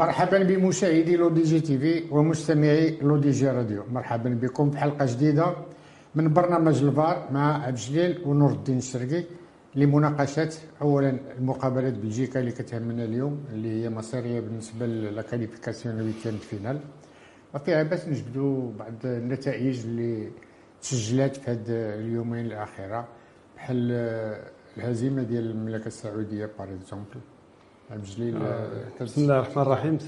مرحبا بمشاهدي L'ODJ TV ومستمعي L'ODJ Radio. مرحبا بكم في حلقة جديدة من برنامج الفار مع عبد الجليل ونور الدين الشرقي لمناقشة اولا المقابلات بلجيكا اللي كتهمنا اليوم اللي هي مصيرية بالنسبة la qualification huitième de finale وفيها باش نجبدوا بعض النتائج اللي تسجلات في هاد اليومين الأخيرة بحال الهزيمة ديال المملكة السعودية par exemple بجليل آه. بسم الله الرحمن الرحيم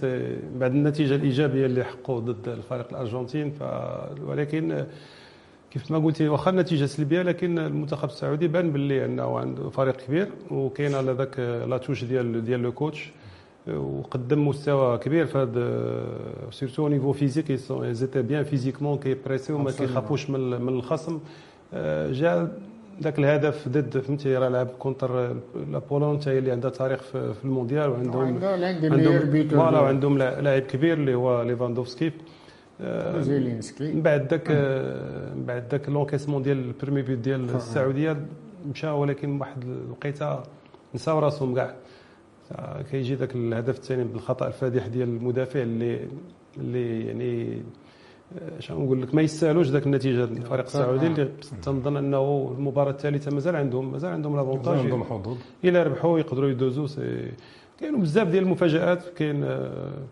بعد النتيجة الإيجابية اللي حققوا ضد الفريق الأرجنتين ف ولكن كيف ما قلتي واخا النتيجه سلبية لكن المنتخب السعودي بان باللي انه عنده فريق كبير وكاين على ذاك la touche ديال ديال le coach وقدم مستوى كبير في هذا surtout niveau physique ils étaient bien physiquement كيبريسيو ما كيخافوش من الخصم آه، جا ذاك الهدف ضد فهمتي راه لعب contre la Pologne حتى هي اللي عندها تاريخ في المونديال وعندهم عندهم voilà وعندهم لاعب كبير اللي هو ليفاندوفسكي. زيلينسكي. من بعد ذاك من بعد ذاك l'encaissement ديال ال premier but ديال السعودية مشى ولكن واحد الوقيته نساو راسهم كاع. كيجي ذاك الهدف الثاني بالخطأ الفادح ديال المدافع اللي اللي يعني شنو نقول لك ما يستاهلوش ذاك النتيجة الفريق السعودي اللي تنظن أنه المباراة الثالثة مازال عندهم مازال عندهم l'avantage عندهم حظوظ. إلا ربحوا يقدروا يدوزوا كاينوا بزاف ديال المفاجآت. كاين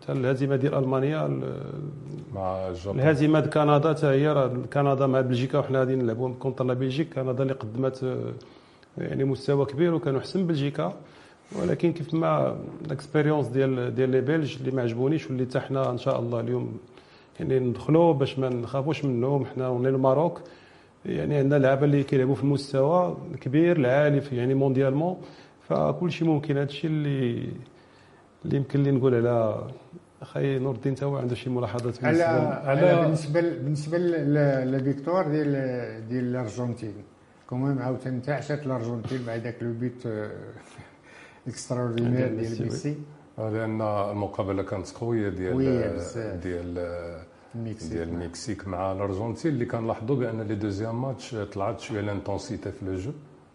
حتى الهزيمة ديال ألمانيا مع ال Japon. الهزيمة ديال كندا حتى هي راه كندا مع بلجيكا وحنا غادي نلعبوا contre la Belgique. كندا اللي قدمت يعني مستوى كبير وكانوا أحسن بلجيكا. ولكن كيف ما ال expérience ديال ديال les Belges اللي ما عجبونيش واللي حتى حنا إن شاء الله اليوم يعني ندخلوا باش ما نخافوش منهم. حنا on est le Maroc يعني عندنا لعابه اللي كيلعبوا في المستوى الكبير العالي في يعني mondialement. فكل شيء ممكن. هذا الشيء اللي اللي يمكن لي نقول على أخي نور الدين تا هو عنده شي ملاحظات على, على بالنسبة بالنسبة لل victoire ديال ديال الأرجنتين. quand même عاوتاني عشات الأرجنتين بعد ذاك le but extraordinaire ديال ميسي. لأن المقابلة كانت قوية ديال ديال المكسيك ديال المكسيك مع الأرجنتين. اللي كنلاحظوا بأن les deuxièmes matchs طلعت شوية l'intensité في le jeu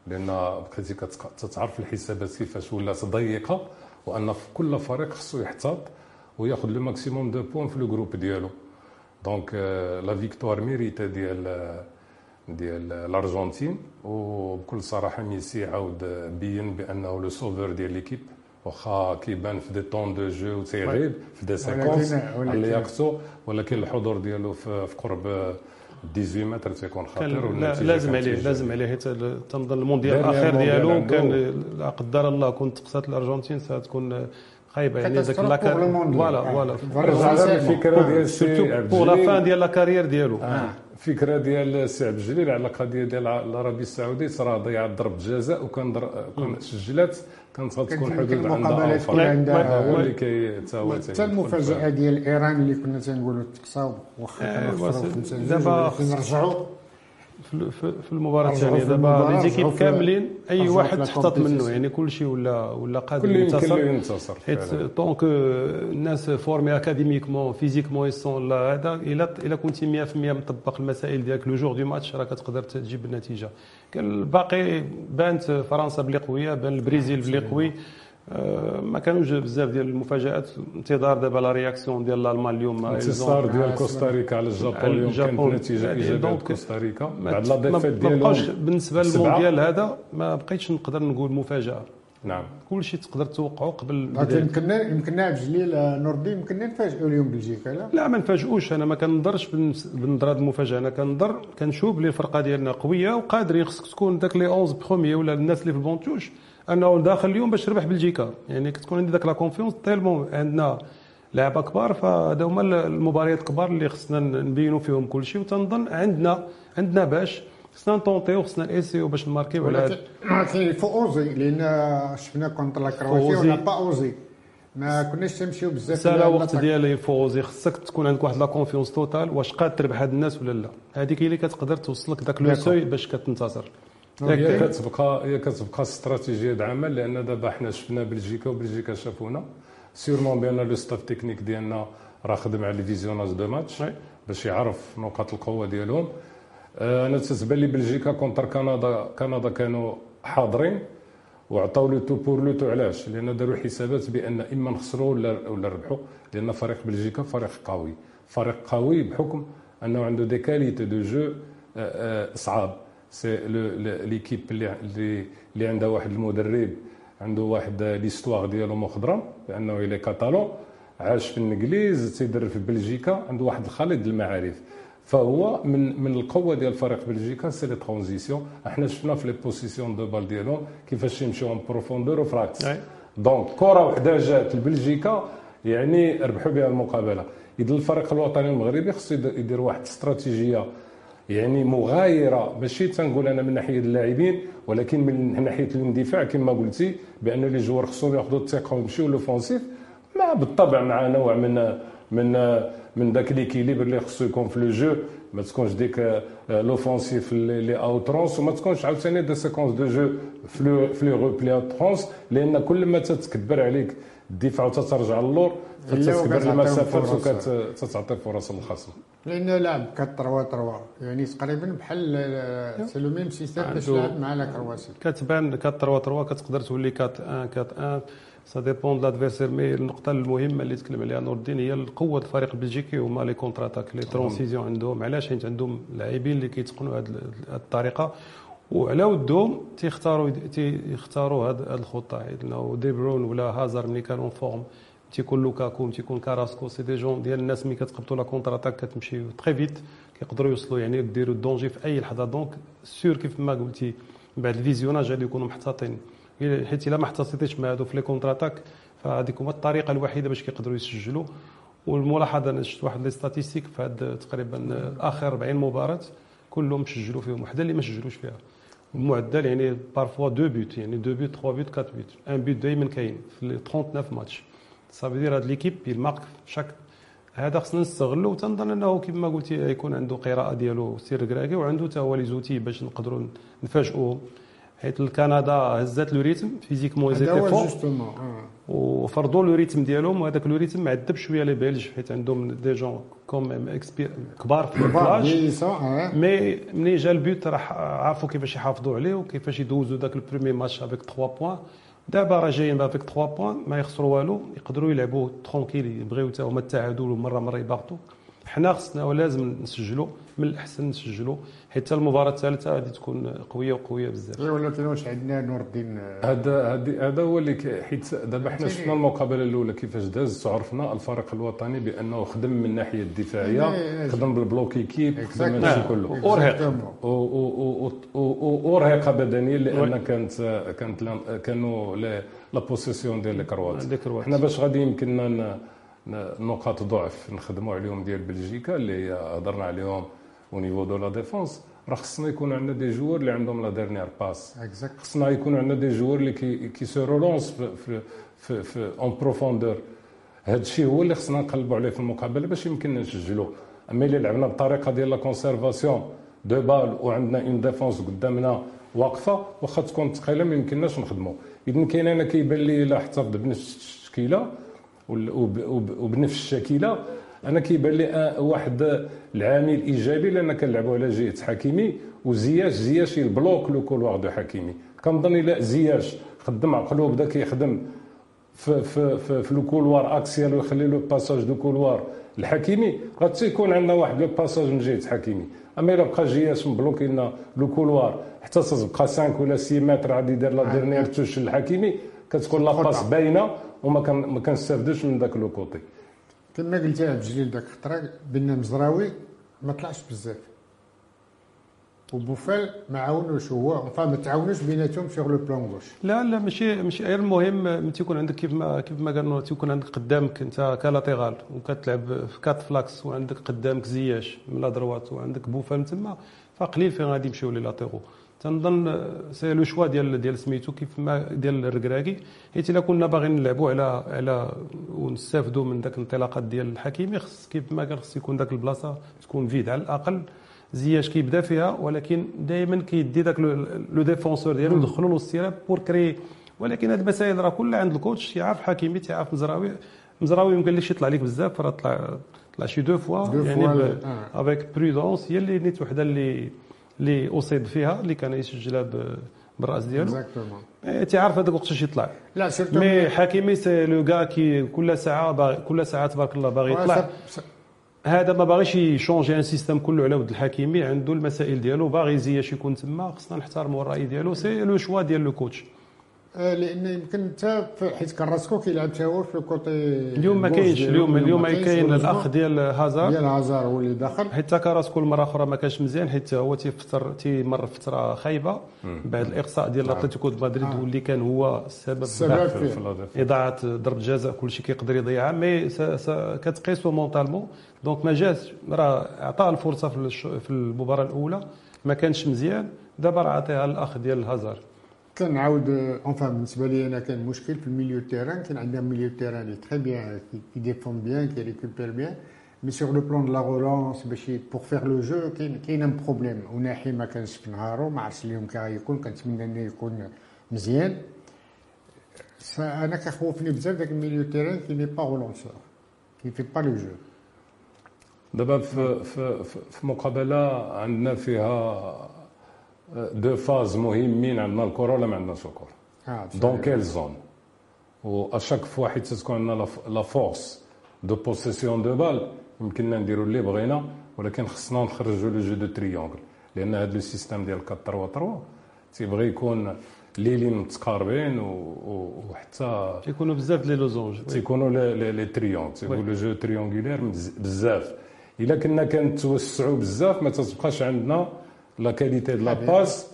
لأن بقيتي كتعرف الحسابات كيفاش ولات ضيقة وأن كل فريق خصو يحتاط وياخذ le maximum de points في le groupe ديالو. donc la victoire méritée ديال ديال الأرجنتين وبكل صراحة ميسي عاود بين بأنه le sauveur ديال l'équipe. واخا كيبان في des temps de jeu تيغيب في des séquences اللي يقصو ولكن الحضور ديالو في قرب 18 متر تيكون خطير لازم عليه لازم عليه. حيت تنظن المونديال الأخير ديالو كان لا قدر الله كنت تقصات الأرجنتين ستكون خايبه يعني ذاك la carrière voilà voilà. الفكرة ديال c'est pour la fin ديال la carrière ديالو. فكره ديال سي عبد الجليل على القضية ديال العربيه السعوديه راه ضيعت ضربه جزاء وكان كان سجلات كانت غتكون حدود عندها كل عندها هو اللي كي حتى المفاجأة ديال إيران اللي كنا تنقولوا تقصاو واخا دابا نرجعوا في المباراة الثانية. دابا les équipes كاملين أي واحد تحتط منه يعني كل شيء ولا ولا قادر ينتصر. حيت donc الناس formés académiquement physiquement ils sont là هذا الا الا كنتي 100% مطبق المسائل ديالك. le jour du match راه كتقدر تجيب النتيجة. كان الباقي بانت فرنسا بلي قوية بان البرازيل بلي قوي. ما كانوش بزاف ديال المفاجآت. انتظار دابا la réaction ديال الألمان اليوم الانتصار ديال كوستاريكا على ال Japon اليوم كانت نتيجة ايجابيه كوستاريكا. بعد la défaite ديالهم بالنسبة للمونديال هذا ما بقيتش نقدر نقول مفاجأة. نعم. كل شيء تقدر توقعه قبل يمكننا يمكننا عبد الجليل نور الدين يمكننا نفاجئوا اليوم بلجيكا لا؟ لا ما نفاجئوش. أنا ما كنظرش بنظر هذه المفاجأة. أنا كنظر كنشوف بلي الفرقة ديالنا قوية وقادرين خصك تكون داك les 11 premiers ولا الناس اللي في ال banc de touche. أنه داخل اليوم باش تربح بلجيكا. يعني كتكون عندي ذاك la confiance tellement عندنا لعبه كبار فهذا هما المباريات الكبار اللي خصنا نبينوا فيهم كل شيء وتنظن عندنا عندنا باش خصنا نطونطيو خصنا نأسيو باش نماركيو على هذا. ولكن faut oser لأن شفنا contre la Croatie on a pas osé. ما كناش تمشيو بزاف سالا وقت ديال il faut oser خصك تكون عندك واحد la confiance totale واش قاد تربح هاد الناس ولا لا؟ هذيك هي اللي كتقدر توصلك ذاك لو سوي باش كتنتصر. هي كتبقى هي كتبقى استراتيجية عمل لأن دابا حنا شفنا بلجيكا وبلجيكا شافونا. sûrement بان le staff technique ديالنا راه خدم على visionnage de match باش يعرف نقاط القوة ديالهم. أنا تتبان لي بلجيكا contre كندا كندا كانوا حاضرين وعطاو le tout pour le tout علاش؟ لأن داروا حسابات بأن إما نخسروا ولا ولا نربحوا. لأن فريق بلجيكا فريق قوي. فريق قوي بحكم أنه عنده des qualités de jeu صعاب. l'équipe اللي اللي عندها واحد المدرب عنده واحد l'histoire ديالو مخضرم لأنه إلى catalan عاش في الإنجليز تيدرب في بلجيكا عنده واحد الخليط المعارف. فهو من من القوة ديال فريق بلجيكا c'est les transitions أحنا شفنا في les possessions de balle ديالهم كيفاش يمشيو en profondeur وفراكس donc كرة وحدة جات لبلجيكا يعني ربحوا بها المقابلة. اذا الفريق الوطني المغربي خصو يدير واحد الاستراتيجية يعني مغايرة. ماشي تنقول أنا من ناحية اللاعبين ولكن من ناحية الاندفاع كما قلتي بأن les joueurs خصهم ياخذوا الثقة ويمشيو l'offensif مع بالطبع مع نوع من من من ذاك l'équilibre اللي خصو يكون في le jeu. ما تكونش ديك l'offensif اللي à outrance وما تكونش عاوتاني des séquences de jeu في le repli à outrance لأن كل ما تتكبر عليك الدفاع وتترجع للور تتكبر المسافات وتتعطي فرص للخصم لأن لعب 4 3 يعني تقريبا بحال c'est le même système باش لعب مع la Croatie كتبان 4 3 كتقدر تولي 4 1 4 1 ça dépend l'adversaire mais النقطة المهمة اللي تكلم عليها نور الدين هي القوة الفريق البلجيكي هما les contre-attaques les transitions عندهم. علاش؟ حيت عندهم لاعبين اللي كيتقنوا هذه الطريقة. وعلى ودهم تيختاروا تيختاروا هذه الخطة. لأنه دي برون ولا هازار ملي كانوا forme تيكون لوكاكو تيكون كاراسكو c'est des gens ديال الناس ملي كتقبطوا la contre-attaque كتمشي très vite كيقدروا يوصلوا يعني ديروا ال danger في أي لحظة. donc sûr كيف ما قلتي بعد ال visionnage غادي يكونوا محتاطين. حيت إلا ما احتفظتيش مع هادو في les contre-attaques فهذيك هما الطريقة الوحيدة باش كيقدروا يسجلوا. والملاحظة أنا شفت واحد les statistiques في هاد تقريبا آخر 40 مباراة كلهم سجلوا فيهم وحدة اللي ما سجلوش فيها. المعدل يعني parfois deux buts يعني deux buts 3 buts 4 buts un but دائما كاين في 39 ماتش صافي دير هاد l'équipe marque chaque هذا خصنا نستغلو وتنظن أنه كما قلتي يكون عنده قراءة ديالو سي ركراكي وعنده حتى هو les outils باش نقدروا نفاجئوه. حيت الكندا هزات le rythme physiquement ils étaient forts وفرضوا le rythme ديالهم وهذاك le rythme معذب شوية les Belges حيت عندهم des gens comme كبار في البلاج. mais ملي جا ال but راح عرفوا كيفاش يحافظوا عليه وكيفاش يدوزوا ذاك ال premier match avec 3 points دابا راه جايين avec 3 points ما يخسروا والو يقدروا يلعبوا tranquille يبغيو حتى هما التعادل ومرة مرة يباغطوا حنا خصنا ولازم نسجلوا من الأحسن نسجلوا حتى المباراة الثالثة غادي تكون قوية وقوية بزاف. اي ولكن واش عندنا نور الدين. هذا هذا هو اللي حيت دابا حنا شفنا المقابلة الأولى كيفاش دازت وعرفنا الفريق الوطني بأنه خدم من الناحية الدفاعية خدم بال bloc équipe خدم هادشي كله. ارهق وارهق بدنيا لأن كانت كانت كانوا la possession ديال الكروات حنا باش غادي يمكننا نقاط ضعف نخدموا عليهم ديال بلجيكا اللي هضرنا عليهم au niveau de la défense راه خصنا يكون عندنا des joueurs اللي عندهم la dernière passe خصنا يكون عندنا des joueurs اللي qui qui se relancent في في في en profondeur هذا الشيء هو اللي خصنا نقلبوا عليه في المقابلة باش يمكننا نسجلوا أما اللي لعبنا بطريقة ديال la conservation de balle وعندنا une défense قدامنا واقفة واخا تكون ثقيلة ما يمكنناش نخدموا اذا كاين أنا كيبان لي إلا احتفظ بنفس التشكيله وبنفس الشكيلة. أنا كيبان لي واحد العامل إيجابي لأن كنلعبوا على جهة حكيمي وزياش زياش ي bloque le couloir de حكيمي. كنظن إلا زياش خدم عقلو بدا كيخدم في في في, في le couloir axial ويخلي le passage de couloir الحكيمي. غتكون عندنا واحد le passage من جهة حكيمي. أما إلا بقى زياش مبلوكي لنا le couloir حتى تبقى 5 ولا 6 متر غادي يدير la dernière touche الحكيمي كتكون la passe باينة. وما كان ما كنستافدوش من ذاك le côté كما قلتي عبد الجليل ذاك الخطره بان مزراوي ما طلعش بزاف. وبوفال ما عاونوش هو ما تعاونوش بيناتهم sur le flanc gauche لا لا ماشي ماشي غير المهم ملي تيكون عندك كيف ما كيف ما قالوا تيكون عندك قدامك أنت ك latéral وكتلعب في quatre فلاكس وعندك قدامك زياش من la droite وعندك بوفال تما فقليل فين غادي يمشيو لي لاتيغو تنظن c'est le choix ديال ديال سميتو كيف ما ديال الركراكي. حيت إلا كنا باغيين نلعبوا على على ونستافدوا من ذاك الانطلاقات ديال الحكيمي خص كيف ما قال خص يكون ذاك البلاصة تكون فيد على الأقل. زياش كيبدا فيها ولكن دائما كيدي ذاك le défenseur ديالو يدخلوا له السيراب pour créer. ولكن هاد المسائل راه كلها عند ال coach يعرف حكيمي تيعرف مزراوي. مزراوي يمكن ليش يطلع لك بزاف راه طلع طلع شي deux fois. يعني avec prudence هي اللي نيت وحده اللي اللي اصيب فيها اللي كان يسجلها بالرأس ديالو. إيه، تيعرف هذاك وقتاش يطلع là surtout mais حكيمي c'est le gars qui كل ساعة باغي كل ساعة تبارك الله باغي يطلع. هذا ما باغيش ي changer un système كله على ود الحكيمي عنده المسائل ديالو باغي زياش يكون تما خصنا نحترموا الرأي ديالو. c'est le choix ديال le coach لأن يمكن أنت حيت كراسكو كيلعب حتى هو في ال côté اليوم ما كاينش اليوم اليوم كاين الأخ ديال هازار. ديال هازار هو اللي دخل. حيت كراسكو المرة أخرى ما كانش مزيان حيت هو تيفتر تيمر فترة خايبة. بعد الإقصاء ديال نعم. أتلتيكو دو مدريد آه. واللي كان هو السبب السبب في إضاعة ضربة جزاء كل شيء كيقدر يضيعها mais كتقيسو mentalement donc ما جاش راه عطاه الفرصة في المباراة الأولى. ما كانش مزيان. دابا راه عطيها الأخ ديال هازار. كنعاود enfin بالنسبة لي أنا كان مشكل في ال milieu terrain كان عندنا milieu terrain اللي très bien qui défend bien qui récupère bien mais sur le plan de la relance باش pour faire le jeu كاين كاين un problème أوناحي ما كانش في نهارو ما عرفتش اليوم كي غيكون كنتمنى أنه يكون مزيان. أنا كخوفني بزاف داك ال milieu terrain qui n'est pas relanceur qui fait pas le jeu دابا في في في مقابلة عندنا فيها deux phases مهمين عندنا. الكره ولا ما عندناش الكره dans quelle zone و à chaque fois حيت تكون عندنا la force de possession de balle يمكننا نديرو اللي بغينا ولكن خصنا نخرجوا le jeu de triangle لأن هذا le système ديال 4 3 3 تيبغي يكون ليلين متقاربين وحتى تيكونوا بزاف les losanges تيكونوا les triangles تيكونوا le jeu triangulaire بزاف. إلا كنا كنتوسعوا بزاف ما تتبقاش عندنا la qualité de la passe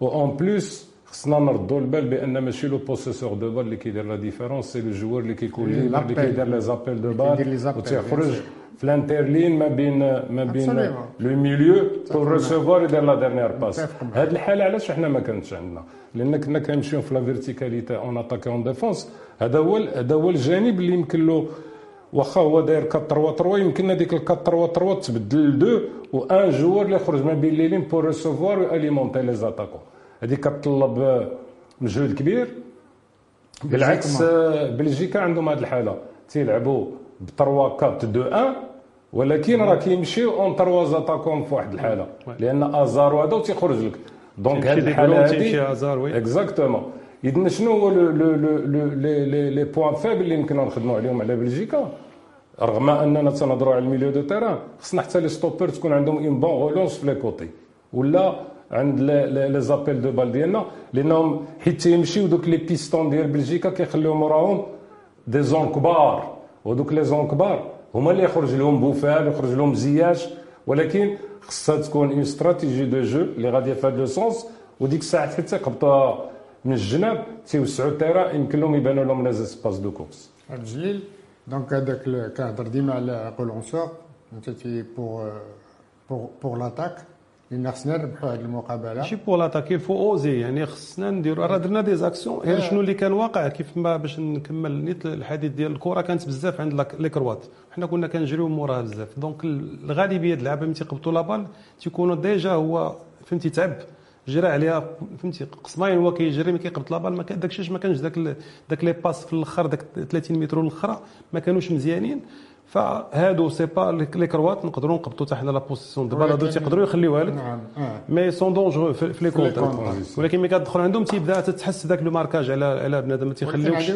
et en plus خصنا نردوا البال بان ماشي le possesseur de balle اللي كيدير la différence c'est le joueur اللي كيكون libre اللي كيدير les appels de balle وتيخرج في ال interligne ما بين ما بين le milieu pour recevoir يدير la dernière passe هاد الحاله علاش حنا ما كانتش عندنا لأن كنا كنمشيو في la verticalité en attaque et en défense هذا هو هذا هو الجانب اللي يمكن له واخا هو داير 4 3 3 يمكن هذيك 4 3 3 تبدل ل 2 و un joueur اللي يخرج ما بين les lignes pour recevoir et alimenter les attaquants هذه كتطلب مجهود كبير. بالعكس بلجيكا عندهم هذه الحالة. تيلعبوا ب 3 4 2 1 ولكن راه كيمشيو en 3 attaquants في واحد الحالة. لأن هازارد وهذا تيخرج لك. donc هذه الحالة هذه exactement اذا شنو هو les points faibles اللي يمكن نخدموا عليهم على بلجيكا؟ رغم أننا تنهضروا على ال milieu de terrain خصنا حتى les stoppeurs تكون عندهم une bonne relance في les côtés ولا عند les appels de balle ديالنا لأنهم حيت تيمشيو دوك les pistons ديال بلجيكا كيخليهم وراهم des zones كبار. ودوك les zones كبار هما اللي يخرج لهم بوفال يخرج لهم زياش. ولكن خصها تكون une stratégie de jeu اللي غاديه في هذا le sens وديك الساعة حتى يقبطوها من الجناب تيوسعوا ال terrain يمكن لهم يبانوا لهم les espaces de course. جليل donc هذاك كنهضر ديما على relanceur أنت تي pour pour pour l'attaque لأن خصنا نربحوا هذه المقابلة. ماشي pour l'attaque faut oser يعني خصنا نديروا راه درنا des actions غير شنو اللي كان واقع؟ كيف ما باش نكمل نيت الحديث ديال الكرة كانت بزاف عند les Croates. حنا كنا كنجريو موراها بزاف. donc الغالبية ديال اللعابه ملي تيقبطوا la balle تيكونوا déjà هو فهمتي تعب. جرى عليها فهمتي قسماين هو كيجري ما كيقبط la balle ما داك الشيء ما كانش داك داك les passes في الآخر داك 30 متر الاخرى ما كانوش مزيانين. فهادو c'est pas les Croates نقدروا نقبطوا حتى حنا la possession de balle هادو تيقدروا يخليوها لك. نعم mais sont dangereux في les contres ولكن ملي كتدخل عندهم تيبدا تتحس ذاك le marquage على على بنادم ما تيخليوش.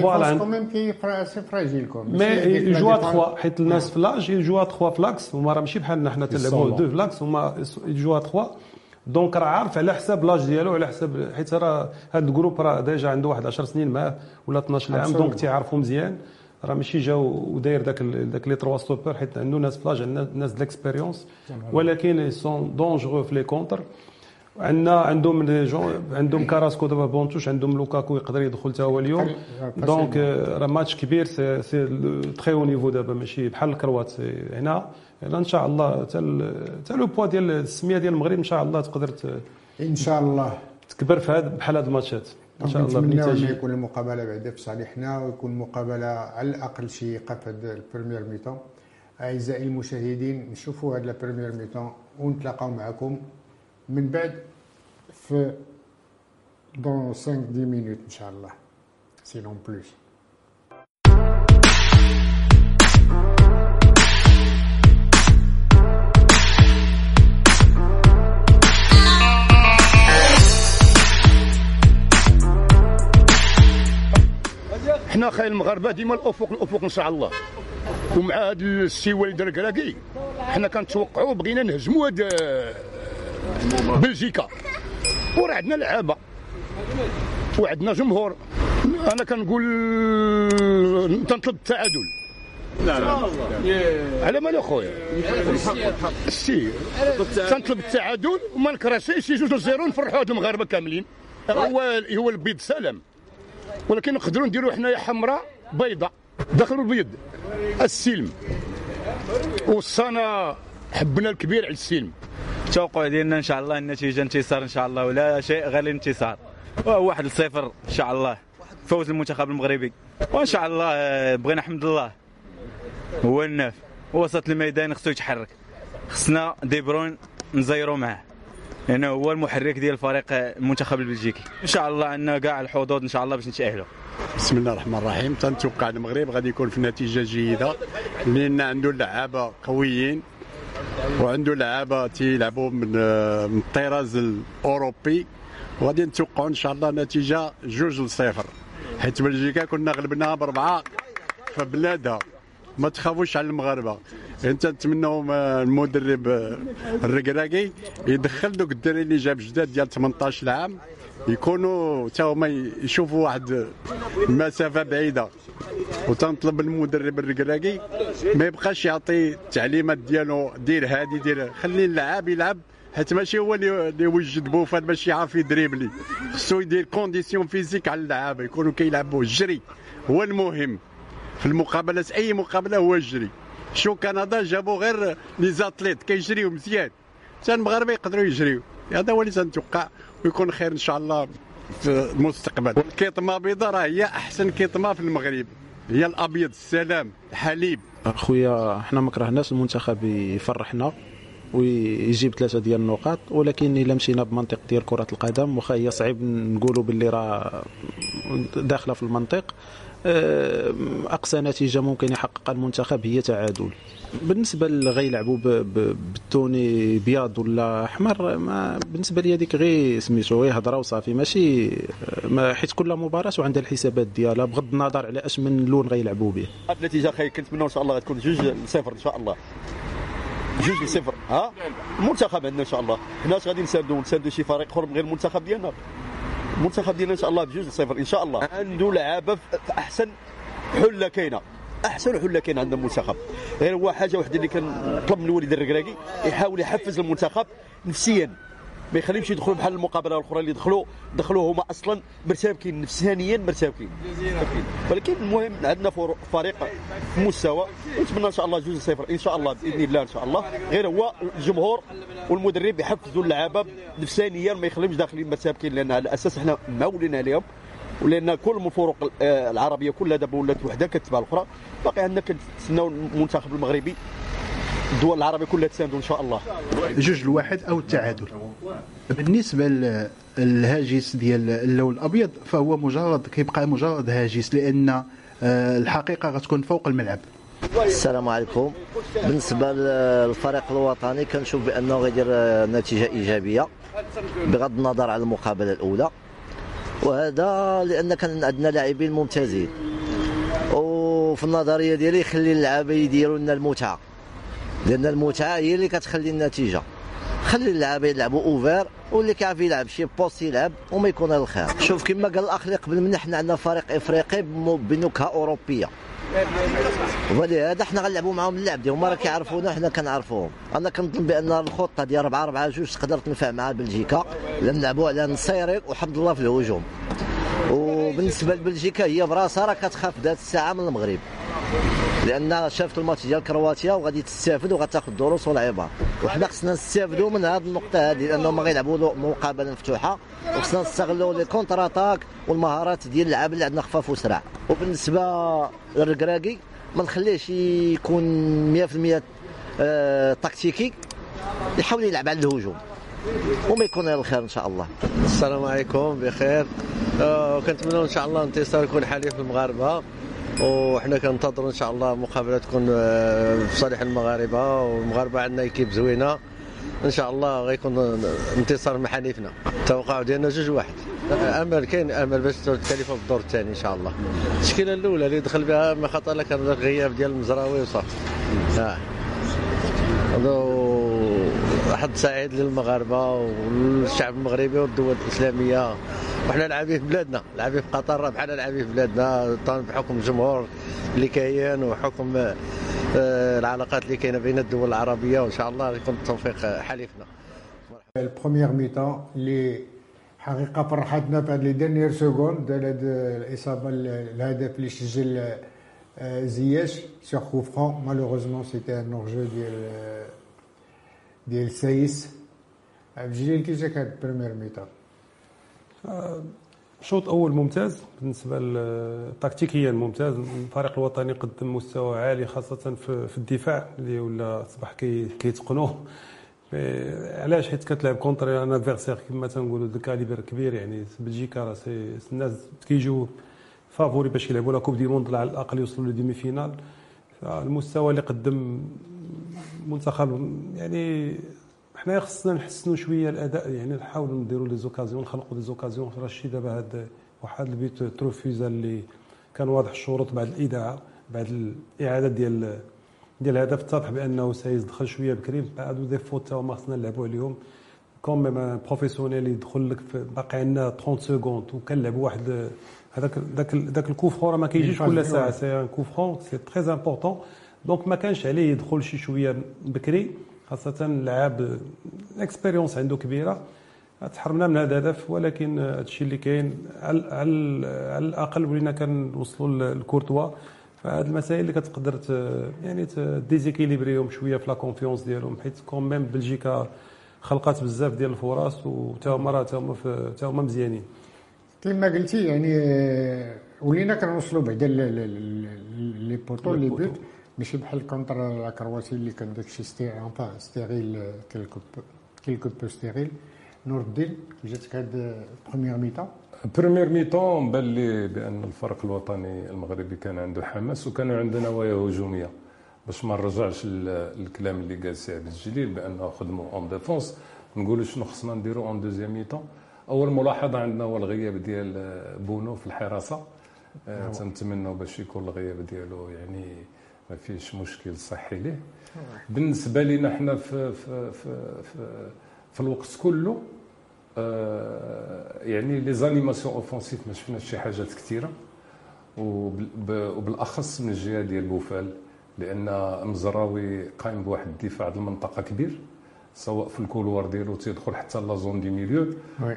voilà c'est fragile mais يجوا 3 حيت الناس في l'axe يجوا 3 ف l'axe هما راه ماشي بحالنا حنا تلعبوا deux ف l'axe هما يجوا 3 donc راه عارف على حساب l'âge ديالو على حساب حيت راه هذا ال groupe راه déjà عنده واحد 10 سنين معاه ولا 12 عام donc تيعرفوا مزيان. راه ماشي جاو وداير داك داك les trois stoppeurs حيت عنده ناس ف l'âge عندنا ناس d'expérience ولكن sont dangereux في les contres عندنا عندهم عندهم كاراسكو دابا بونتوش عندهم لوكاكو يقدر يدخل حتى هو اليوم. donc راه ماتش كبير c'est très haut niveau دابا ماشي بحال الكروات هنا. إن شاء الله حتى le poids ديال السمية ديال المغرب إن شاء الله تقدر إن شاء الله. تكبر في هذا بحال هاد الماتشات. إن شاء الله بنتيجه يكون المقابلة بعدا في صالحنا ويكون مقابلة على الأقل شيقه في هذا ال première mi-temps. أعزائي المشاهدين نشوفوا هذا ال première mi-temps ونتلاقاو معكم من بعد في دون 5 10 مينوت إن شاء الله. سينون بلوس حنا خايل المغاربة ديما الأفق الأفق إن شاء الله. ومع هذا السي والد الكراكي حنا كنتوقعوا بغينا نهزموا هاد بلجيكا. وراه عندنا لعابة. وعندنا جمهور. أنا كنقول تنطلب التعادل. لا لا. على مال أخويا؟ السي تنطلب التعادل وما نكرهش. شي جوج ل zéro نفرحوا هاد المغاربة كاملين. هو هو البيض سلام. ولكن نقدروا نديروا حنايا حمراء بيضاء داخل البيض. السلم. وصانا حبنا الكبير على السلم. التوقع ديالنا إن شاء الله النتيجة انتصار إن شاء الله ولا شيء غير الانتصار. واحد صفر إن شاء الله. فوز المنتخب المغربي. وإن شاء الله آه، بغينا الحمد الله. هو الناف وسط الميدان خصو يتحرك. خصنا دي بروين نزيرو معاه. لأنه هو المحرك ديال الفريق المنتخب البلجيكي. إن شاء الله عندنا كاع الحظوظ إن شاء الله باش نتأهلوا. بسم الله الرحمن الرحيم. تنتوقع المغرب غادي يكون في نتيجة جيدة لأن عنده لعابة قويين وعنده لعابة تيلعبوا من الطراز الأوروبي. وغادي نتوقعوا إن شاء الله نتيجة جوج لصفر. حيت بلجيكا كنا غلبناها بأربعة فبلادها ما تخافوش على المغاربة. انت نتمنوا المدرب الركراكي يدخل دوك الدراري اللي جاب جداد ديال 18 عام يكونوا حتى هما يشوفوا واحد المسافه بعيدة. وتنطلب المدرب الركراكي ما يبقاش يعطي التعليمات ديالو دير هادي دير خلي اللعاب يلعب حيت ماشي هو اللي يوجد بوفال باش يعرف يدريبلي خصو يدير condition physique على اللعابة يكونوا كيلعبوا الجري هو المهم. في المقابلات أي مقابلة هو الجري شو كندا جابوا غير les athlètes كيجريو مزيان. حتى المغاربه يقدروا يجريو. هذا هو اللي تنتوقع ويكون خير إن شاء الله في المستقبل. الكيطمه بيضاء راه هي أحسن كيطمة في المغرب. هي الأبيض السلام الحليب. خويا حنا ما كرهناش المنتخب يفرحنا ويجيب ثلاثة ديال النقاط ولكن إلا مشينا بمنطق ديال كرة القدم واخا هي صعيب نقولوا باللي راه داخلة في المنطق. أقصى نتيجة ممكن يحققها المنتخب هي تعادل. بالنسبة اللي غيلعبوا بالتوني بياض ولا أحمر ما بالنسبة لي هذيك غير سميتو غير هضرة وصافي ماشي ما حيت كل مباراة وعندها الحسابات ديالها بغض النظر على أش من لون غيلعبوا به. النتيجة خير كنتمنى إن شاء الله غتكون جوج صفر إن شاء الله. جوج لصفر ها؟ المنتخب عندنا إن شاء الله. حنا غادي نساندوا نساندوا شي فريق اخر من غير المنتخب ديالنا. المنتخب ديالنا إن شاء الله بجوج صفر إن شاء الله. عنده لعابة في أحسن حلة كاينة. أحسن حلة كاين عند المنتخب. غير هو حاجة وحدة اللي كنطلب من الوليد الركراكي يحاول يحفز المنتخب نفسيا. ما يخليهمش يدخلوا بحال المقابلة الأخرى اللي دخلوا دخلوا هما أصلا مرتبكين نفسانيا مرتبكين ولكن المهم عندنا فريق مستوى ونتمنى إن شاء الله جوج صفر إن شاء الله بإذن الله إن شاء الله. غير هو الجمهور والمدرب يحفزوا اللعابة نفسانيا ما يخليهمش داخلين مرتبكين لأن على أساس إحنا مولين عليهم ولأن كل الفرق العربية كلها دابا ولات وحدة كتبع الأخرى. باقي عندنا كنتسناو المنتخب المغربي الدول العربية كلها تساندوا إن شاء الله. جوج الواحد أو التعادل. بالنسبة للهاجس ديال اللون الأبيض فهو مجرد كيبقى مجرد هاجس لأن آه، الحقيقة غتكون فوق الملعب. السلام عليكم. بالنسبة للفريق الوطني كنشوف بأنه غيدير آه، نتيجة إيجابية بغض النظر على المقابلة الأولى. وهذا لأن كان عندنا لاعبين ممتازين. وفي النظرية ديالي يخلي اللعابة يديروا لنا المتعة. لأن المتعة هي اللي كتخلي النتيجة. خلي اللعابه يلعبوا ouvert واللي كيعرف يلعب شي poste يلعب وما يكون الخير. شوف كما قال الأخ اللي قبل منا حنا عندنا فريق إفريقي بنكهه أوروبية. ولهذا حنا غنلعبوا معاهم اللعب ديالهم. راه كيعرفونا حنا كنعرفوهم. أنا كنظن بأن الخطة ديال 4 4 2 تقدر تنفع مع بلجيكا. لأن نلعبوا على نصيري وحمد الله في الهجوم. وبالنسبة لبلجيكا هي براسها راه كتخاف ذات الساعة من المغرب. لأن شافت الماتش ديال كرواتيا وغادي تستافد وغتاخذ دروس والعبر وحنا خصنا نستافدوا من هذه النقطة هذه لأنهم غيلعبوا مقابلة مفتوحة. وخصنا نستغلوا les contre-attaques والمهارات ديال اللعاب اللي عندنا خفاف وسرع وبالنسبة للركراكي ما نخليهش يكون 100% آه، تكتيكي. يحاول يلعب على الهجوم. وما يكون الخير إن شاء الله. السلام عليكم بخير. آه، كنتمنى إن شاء الله انتصار يكون حليف المغاربة. وحنا كننتظروا إن شاء الله مقابلة تكون آه، في صالح المغاربة. والمغاربة عندنا إيكيب زوينة. إن شاء الله غيكون انتصار من حليفنا التوقع ديالنا جوج واحد. أمل كاين أمل باش تكلفوا بالدور الثاني إن شاء الله. التشكيله الأولى اللي دخل بها ما خطا كان الغياب ديال المزراوي وصافي. آه. حظ سعيد للمغاربة والشعب المغربي والدول الإسلامية. وحنا لاعبين في بلادنا. لاعبين في قطر بحال لاعبين في بلادنا. بحكم الجمهور اللي كاين وحكم آه، العلاقات اللي كاينة بين الدول العربية. وإن شاء الله يكون التوفيق حليفنا. ال première mi-temps اللي حقيقه فرحتنا في هذه les dernières secondes الاصابه الهدف اللي سجل زياش sur coup franc malheureusement c'était un hors-jeu ديال ديال سايس عبد الجليل كي جاك هاد ال première mi-temps شوط أول ممتاز بالنسبة تكتيكيا ممتاز. الفريق الوطني قدم مستوى عالي خاصة في الدفاع اللي ولا أصبح كيتقنوه. علاش؟ حيت كتلعب contre un adversaire كما تنقولوا de calibre كبير. يعني بلجيكا راه الناس كيجيو favoris باش يلعبوا la coupe du monde على الأقل يوصلوا ل demi-finale. المستوى اللي قدم المنتخب يعني حنا خصنا نحسنوا شوية الأداء يعني نحاولوا نديروا les occasions نخلقوا les occasions. راه شي دابا هاد واحد البيت تروفيزا اللي كان واضح الشروط بعد الاذاعه بعد الإعادة ديال ديال الهدف اتضح بأنه سايس دخل شوية بكري. هادو des fautes ما خصنا نلعبوا عليهم. quand même professionnel يدخل لك باقي عندنا 30 secondes وكنلعبوا واحد هذاك ذاك ذاك ال coup franc راه ما كيجيش كل ساعة c'est un coup franc c'est très important. donc ما كانش عليه يدخل شي شوية بكري. خاصة اللاعب ال expérience عنده كبيرة. تحرمنا من هذا الهدف ولكن هادشي اللي كاين على, على الأقل ولينا كنوصلوا لكورتوا فهاد المسائل اللي كتقدر يعني déséquilibrيهم شوية في la confiance ديالهم حيت quand même بلجيكا خلقات بزاف ديال الفرص وتا هما راه تا هما مزيانين. كما قلتي يعني ولينا كنوصلوا بعدا les poteaux les buts ماشي بحال contre la Croatie اللي كان داكشي c'était enfin stérile quelque quelque peu stérile نور الدين جاتك هاد بروميير ميتون بروميير ميتون بان لي بأن الفريق الوطني المغربي كان عنده حماس وكانوا عنده نوايا هجومية. باش ما نرجعش الكلام اللي قال سي عبد الجليل بأنه خدموا en défense نقولوا شنو خصنا نديروا en deuxième mi-temps أول ملاحظة عندنا هو الغياب ديال بونو في الحراسة. آه، تنتمنوا باش يكون الغياب ديالو يعني ما فيش مشكل صحي ليه. بالنسبة لنا إحنا في في في في, في الوقت كله آه يعني les animations offensives ما شفناش شي حاجات كثيرة. وبالأخص من الجهة ديال بوفال لأن مزراوي قايم بواحد الدفاع المنطقة كبير سواء في ال couloir ديالو تيدخل حتى la zone du milieu.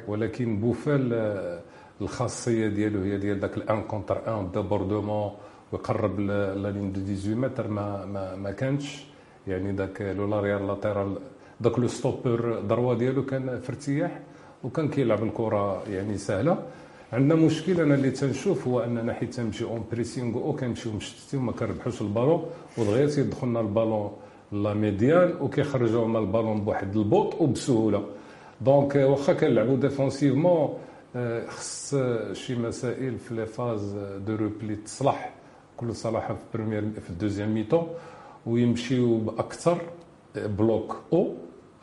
ولكن بوفال آه، الخاصية ديالو هي ديال داك ال un contre un débordement ويقرب la ligne de 18 متر ما ما, ما كانش. يعني داك le l'arrière latéral داك le stoppeur droit ديالو كان في ارتياح وكان كيلعب الكرة يعني سهلة. عندنا مشكل أنا اللي تنشوف هو أننا حيت تنمشي en pressing أو كنمشيو مشتتين وما كنربحوش البالون ودغيا تيدخلنا البالون la médiane وكيخرجوا لنا البالون بواحد البطء وبسهوله donc واخا كنلعبوا défensivement خص شي مسائل في les phases de repli تصلح. كل صلاحه في première في ال deuxième mi-temps ويمشيو بأكثر bloc أو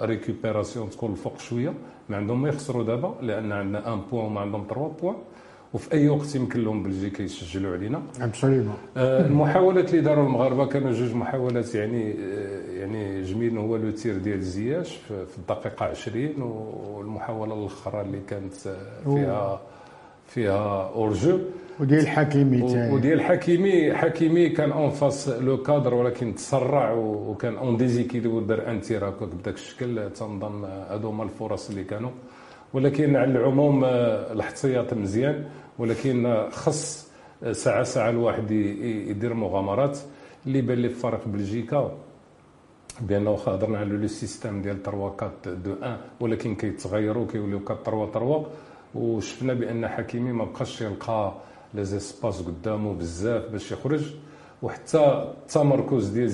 récupération تكون الفوق شوية. ما عندهم ما يخسروا دابا لأن عندنا un point وما عندهم 3 points وفي أي وقت يمكن لهم بلجيكا يسجلوا علينا. absolument آه المحاولات اللي داروا المغاربة كانوا جوج محاولات يعني آه يعني جميل هو le tir ديال زياش في الدقيقة 20 والمحاولة الأخرى اللي كانت فيها فيها hors-jeu. وديال الحكيمي وديال الحكيمي حكيمي كان en face le cadre ولكن تسرع وكان en déséquilibre ودار un tir هكاك بداك الشكل. تنظن هادو هما الفرص اللي كانوا. ولكن على العموم الاحتياط مزيان. ولكن خص ساعة ساعة الواحد يدير مغامرات. اللي بان لي في فريق بلجيكا بانه واخا هضرنا على le système ديال 3 4 2 1 ولكن كيتغيروا كيوليو 4 3 3 وشفنا بان حكيمي ما بقاش يلقى les espaces قدامه بزاف باش يخرج وحتى التمركز ديال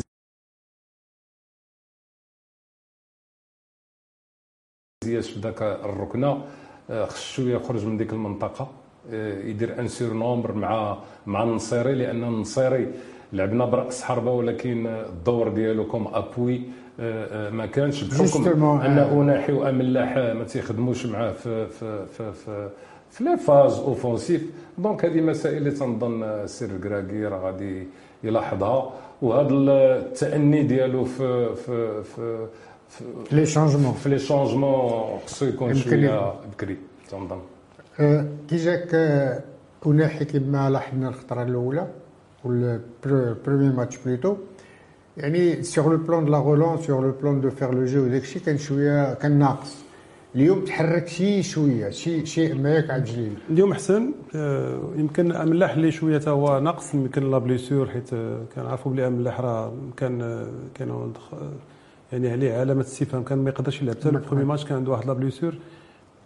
زياش في ذاك الركنة آه، شوية يخرج من ديك المنطقة آه، يدير un surnombre مع مع النصيري لأن النصيري لعبنا برأس حربة ولكن الدور ديالو comme appui ما كانش بحكم ان اوناحي واملاح ما تيخدموش معاه في في في, في في les phases offensives donc هذه مسائل اللي تنظن السي الركراكي راه غادي يلاحظها. وهذا التأني ديالو في في في في les changements في les changements خصو يكون شوية بكري تنظن. كي جاك اوناحي كما لاحظنا الخطرة الأولى ولا premier match plutôt يعني sur le plan de la relance sur le plan de faire le jeu وداك الشيء كان شوية كان ناقص. اليوم تحرك شي شوية شي شيء ما ياك عبد الجليل. اليوم احسن يمكن أملاح اللي شوية تا هو ناقص يمكن la blessure حيت كنعرفوا بلي أملاح راه كان كانوا يعني عليه علامة استفهام كان ما يقدرش يلعب. حتى ال premier match كان عنده واحد la blessure.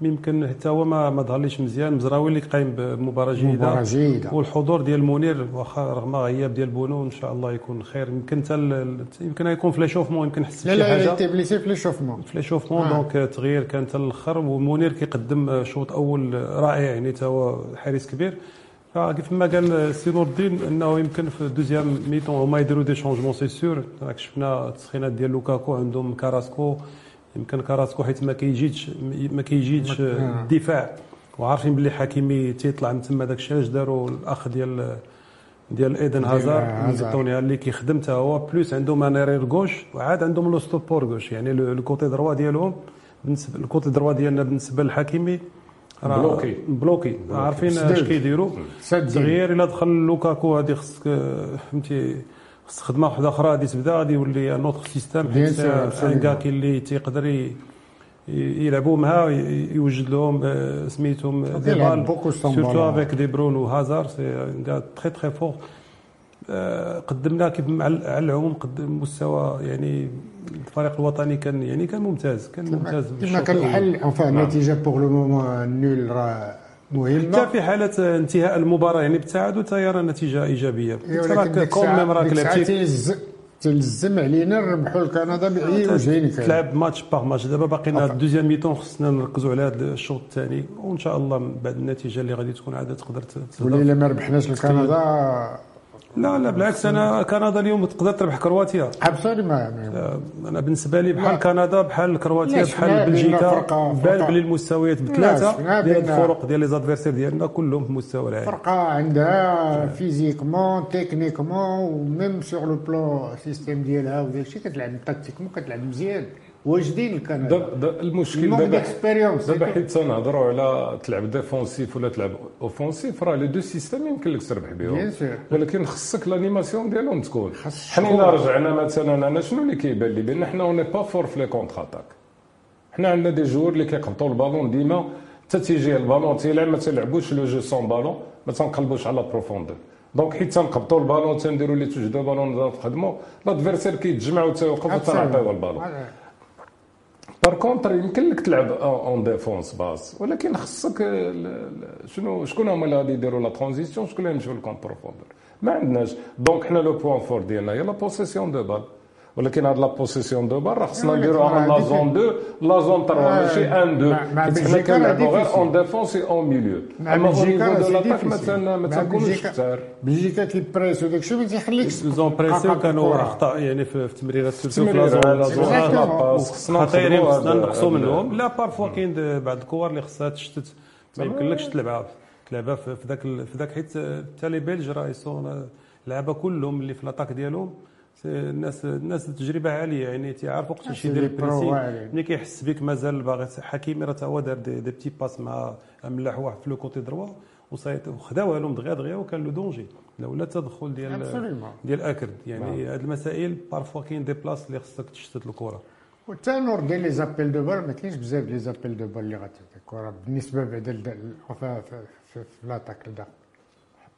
يمكن حتى هو ما ما ظهرليش مزيان مزراوي اللي قايم بمباراة جيدة. مباراة جيدة. والحضور ديال منير واخا رغم غياب ديال بونو إن شاء الله يكون خير. يمكن حتى يمكن يكون في l'échauffement يمكن حس بشي حاجة لا لا blessé في l'échauffement في l'échauffement donc تغيير كان حتى الأخر. ومنير كيقدم شوط أول رائع يعني حتى هو حارس كبير. فكيف ما قال السي نور الدين إنه يمكن في ال deuxième mi-temps هما يديروا des changements c'est sûr راك شفنا التسخينات ديال لوكاكو عندهم كاراسكو. يمكن كراسكو حيت ما كيجيش ما كيجيش الدفاع وعارفين باللي حكيمي تيطلع من تما داك الشيء علاش داروا الأخ ديال ديال ايدن هازار توني اللي كيخدم حتى هو plus عندهم un arrière gauche وعاد عندهم le stoppeur gauche يعني ال côté droit ديالهم بالنسبة ال côté droit ديالنا بالنسبة للحكيمي بلوكي. بلوكي. عارفين اش كيديروا؟ تغيير إلا دخل لوكاكو هذه خصك فهمتي خص خدمة واحدة أخرى غادي تبدأ غادي يولي نوتر سيستيم حيت ان كاكي اللي تيقدر يلعبوا معها يوجد لهم سميتهم دي بال سورتو افيك دي برون وهازار سي كاع تري تري فور قدمنا كيف على العموم قدم مستوى يعني الفريق الوطني كان يعني كان ممتاز كان ممتاز كما كان الحل انفا النتيجه pour le moment nul راه مهمه حتى في حالة انتهاء المباراة يعني بالتعادل ترى نتيجة إيجابية. راك quand même راك لعبتي تلزم علينا نربحوا الكندا بأي وجهين تلعب match par match دابا باقينا ال deuxième mi-temps خصنا نركزوا على هذا الشوط الثاني وإن شاء الله بعد النتيجة اللي غادي تكون عاد تقدر ولي الا ما ربحناش الكندا لا لا بالعكس أنا كندا اليوم تقدر تربح كرواتيا. absolument أنا بالنسبة لي بحال كندا بحال كرواتيا بحال بلجيكا بان بلي المستويات بثلاثة ديال الفرق ديال les adversaires ديالنا كلهم في المستوى العالي فرقة عندها physiquement techniquement و même sur le plan système ديالها وداك الشيء كتلعب tactiquement كتلعب مزيان. واجدين الكندا. المشكل دابا دابا حيت تنهضروا على تلعب défensif ولا تلعب offensif راه les deux systèmes يمكن لك تربح بهم. ولكن خصك l'animation ديالهم تكون. حنا إلا رجعنا مثلا أنا شنو اللي كيبان؟ لي بان حنا on n'est pas fort في les contre-attaques حنا عندنا des joueurs اللي كيقبطوا البالون ديما. حتى تيجي البالون تيلعب ما تلعبوش le jeu sans ballon ما تنقلبوش على profondeur donc حيت تنقبطوا البالون تنديروا les touches de ballon نخدموا l'adversaire كيتجمع وتوقف وتنعطيو البالون. par contre يمكن لك تلعب en défense basse ولكن خصك شنو شكون هما اللي غادي يديروا la transition شكون اللي يمشيو لل contre فوندر ما عندناش. donc حنا le point fort ديالنا هي la possession de balle ولكن هاد la possession de balle راه خصنا نديروها la zone 2 la zone 3 ماشي 1 2 حيت حنا كنلعبوا غير en défense et en milieu اما au niveau de l'attaque ما تنكونوش كثار بلجيكا كي presse وداك الشيء ما تيخليكش sous pression كانوا اخطاء يعني في التمريرات surtout في la zone خطيرين خصنا نقصوا منهم لا parfois كاين بعض الكور اللي خصها تشتت ما يمكنلكش تلعبها تلعبها في ذاك في ذاك حيت حتى les Belges راه ils sont اللعابه كلهم اللي في l'attaque ديالهم الناس الناس تجربه عالية يعني تيعرف وقتاش يدير ال pressing ملي كيحس بك مازال باغي حكيمي راه هو دار des, des petites passes مع ملاح واحد في le côté droit وخداوها لهم دغيا دغيا وكان le danger. لولا التدخل ديال ديال أكرد. يعني هاد المسائل parfois كاين des places اللي خصك تشتت الكرة. والتانور ديال les appels de balle ما كاينش بزاف les appels de balle اللي غتعطي الكرة بالنسبة بعدا في, في, في, في l'attaque لداخل.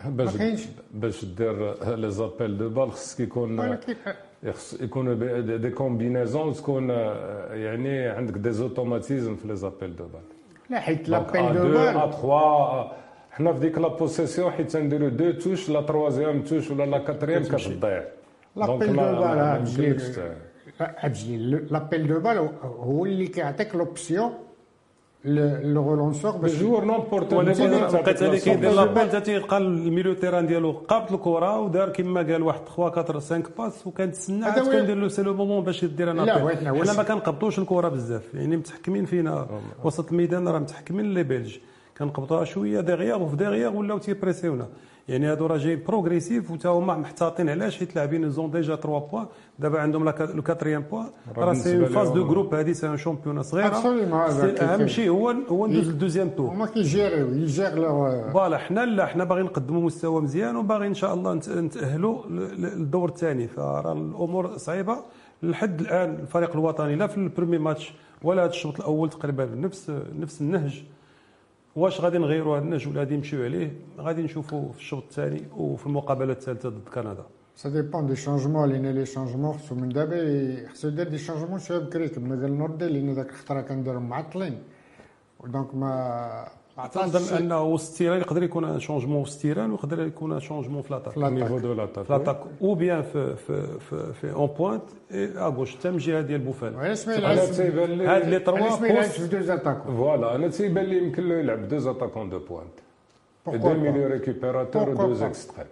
باش باش دير les appels de balle خصك يكون يكونوا des combinaisons تكون يعني عندك des automatismes في les appels de balle لا حيت l'appel de balle ا 3 حنا في ديك la possession حيت تنديروا deux touches la troisième touche ولا la quatrième كتضيع لابيل دو بال عبد الجليل لابيل دو بال هو اللي كيعطيك لوبسيون لو غولونسور باش الجوار نومبورت ولكن بقيت عليه كيدير لابيل حتى تيلقى الميليو تيران ديالو قابط الكره ودار كما قال واحد 3 4 5 باس وكنتسنى عاد كندير له سي لو مومون باش يدير انا حنا ما كنقبطوش الكره بزاف يعني متحكمين فينا وسط الميدان راه متحكمين لي بلج كنقبطوها شوية ديغيغ وفي ديغيغ ولاو تيبريسيونا يعني هادو راه جاي progressif وتا هما محتاطين علاش حيت لاعبين ils ont déjà 3 points دابا عندهم le quatrième point راه ces phases de groupes هادي c'est un championnat صغيره أهم شيء هو هو ندوز لل deuxième tour هما كي gérer يو ي gérer voilà حنا لا حنا باغيين نقدموا مستوى مزيان وباغي إن شاء الله نتاهلوا للدور الثاني. فراه الأمور صعيبة. لحد الآن الفريق الوطني لا في ال premier match ولا هذا الشوط الأول تقريبا نفس نفس النهج. واش غادي نغيروا هذا النهج ولا غادي نمشيو عليه؟ غادي نشوفوا في الشوط الثاني وفي المقابلة الثالثة ضد كندا. ça dépend des changements لأن les changements خصو من دابا خصو يدير des changements شوية بكري كما قال نوردي لأن ذاك الخطره كنديرهم معطلين donc ما تنظن أنه وسط يقدر يكون changement في ال terrain ويقدر يكون changement في l'attaque في niveau de l'attaque في l'attaque ou bien في في في, في en pointe à gauche حتى من الجهه ديال بوفال علاش ما يلعبش هاد les trois في deux attaquants voilà أنا تيبان لي يمكن له يلعب deux attaquants de pointe deux milieux récupérateurs و deux extrêmes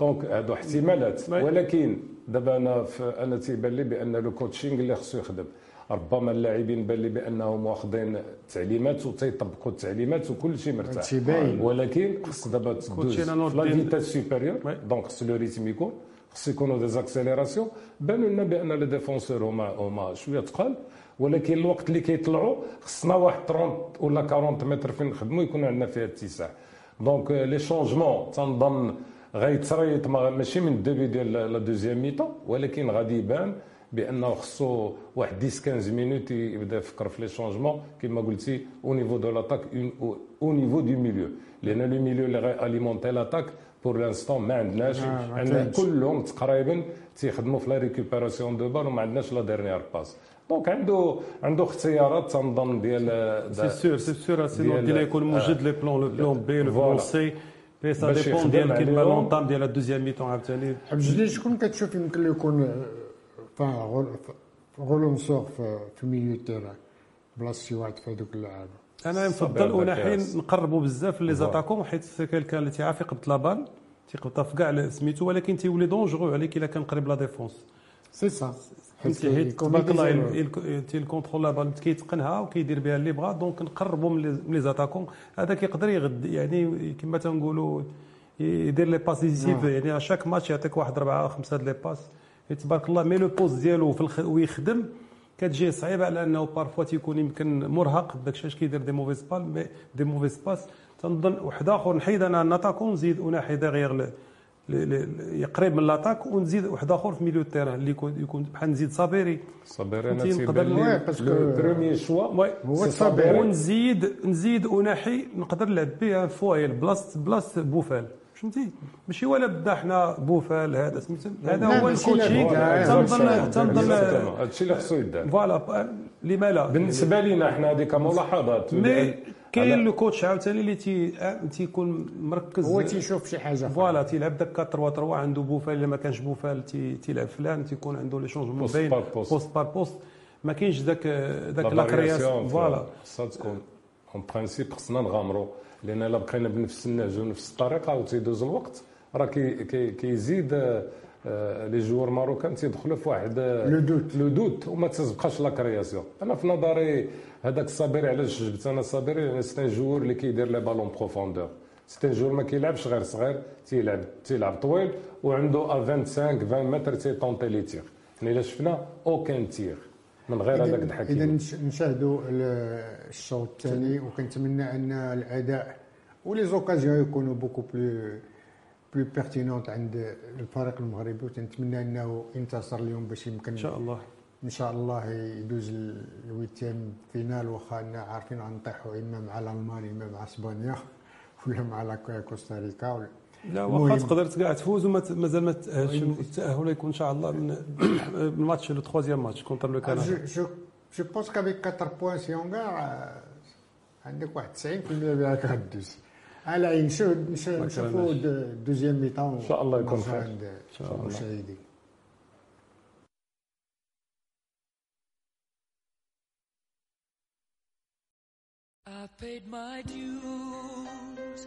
donc هادو احتمالات ولكن دابا أنا أنا تيبان لي بان le coaching اللي خصو يخدم ربما اللاعبين بان لي بانهم واخذين تعليمات وتيطبقوا التعليمات وكل شيء مرتاح. ولكن خص دابا تدوز. la vitesse supérieure donc خص le rythme يكون خص يكونوا des accélérations بانوا لنا بأن les défenseurs هما هما شوية ثقال ولكن الوقت اللي كيطلعوا خصنا واحد 30 ولا 40 متر فين نخدموا يكون عندنا فيها اتساع. donc les changements تنظن غيتريط ماشي من ال début ديال la deuxième mi-temps ولكن غادي يبان. بانه خصو واحد 10 15 minutes يبدا يفكر في les changements. كما قلتي au niveau de l'attaque أو نيفو دو ميليو لأن لو ميليو اللي غيأليمونتي لاتاك بور لانستون ما عندناش. عندنا كلهم تقريبا تيخدموا في لا ريكوبيراسيون دو بال وما عندناش لا ديرنيير باس دونك عنده عنده اختيارات تنظن ديال سي سور سي سور سينو ديال يكون موجود لي بلون لو بلون بي لو بلون سي بي سا ديبون ديال كيما لونطام ديال الدوزيام ميتون عاوتاني بجديد شكون كتشوف يمكن له يكون غولونسور في ال milieu terrain بلاصه شي واحد في هذوك اللعابه أنا نفضل اناحي نقربوا بزاف les attaquants حيت كان اللي تيعرف يقبط la balle تيقبطها في كاع سميتو ولكن تيولي dangereux عليك إلا كان قريب la défense. c'est ça. حيت تيل contrôle la balle كيتقنها وكيدير بها اللي بغا donc نقربوا من les attaquants هذاك يقدر يغد يعني كما تنقولوا يدير les passes décisives يعني chaque match يعطيك واحد اربعه خمسة د les passes. تبارك الله. mais le poste ديالو في الخ... ويخدم. كتجي صعيبة على أنه parfois تيكون يمكن مرهق داك الشيء كيدير des mauvaises balles des mauvaises passes تنظن واحد آخر نحيد أنا n'attaque ونزيد اناحي derrière قريب من l'attaque ونزيد واحد آخر في milieu terrain اللي يكون يكون بحال نزيد صابيري صابيري أنا تيبان لي le premier choix هو صابيري ونزيد نزيد اناحي نقدر نلعب به فويل بلاصه بلاصه بوفال. فهمتي؟ ماشي ولا بدا حنا بوفال هذا سميتو هذا هو ال coaching تنظن تنظن هادشي اللي خصو يدار. voilà لما لا بالنسبة لينا حنا هذيك ملاحظات. mais كاين le coach عاوتاني اللي تي تيكون مركز. هو تيشوف شي حاجة voilà تيلعب داك 4 3 3 عنده بوفال إلا ما كانش بوفال تيلعب فلان تيكون عنده les changements باين poste par poste ما كاينش ذاك ذاك la création voilà. خصها تكون اون برانسيب خصنا نغامرو لأن إلا بقينا بنفس النهج ونفس الطريقة وتيدوز الوقت راه كيزيد لي جوار ماروكان تيدخلوا في واحد لو دوت. لو دوت وما تبقاش لا كرياسيون. أنا في نظري هذاك الصابري علاش جبت أنا الصابري لأن سي جوور اللي كيدير لي بالون بروفوندور سي جوور ما كيلعبش غير صغير تيلعب تيلعب طويل وعنده 25 20 متر تيطونتي لي تيغ يعني إلا شفنا اوكان تيغ من غير هذاك الحكي إذا نشاهدوا الشوط الثاني وكنتمنى أن الأداء و les occasions يكونوا beaucoup plus plus pertinentes عند الفريق المغربي وتنتمنى أنه ينتصر اليوم باش يمكن إن شاء الله. إن شاء الله يدوز ال huitième finale واخا عارفين غنطيحوا إما مع الألمان إما مع إسبانيا ولا مع كوستاريكا لا واخا تقدر كاع تفوز ومازال ما تاهلش التاهل يكون إن شاء الله من الماتش لو تخوازيام ماتش كونتر لو كندا جو بونس كافيك 4 بوان سيون كاع عندك واحد 90% بها غدوز على نشوفوا دوزيام ميطون إن شاء الله يكون خير. إن شاء الله. I've paid my dues.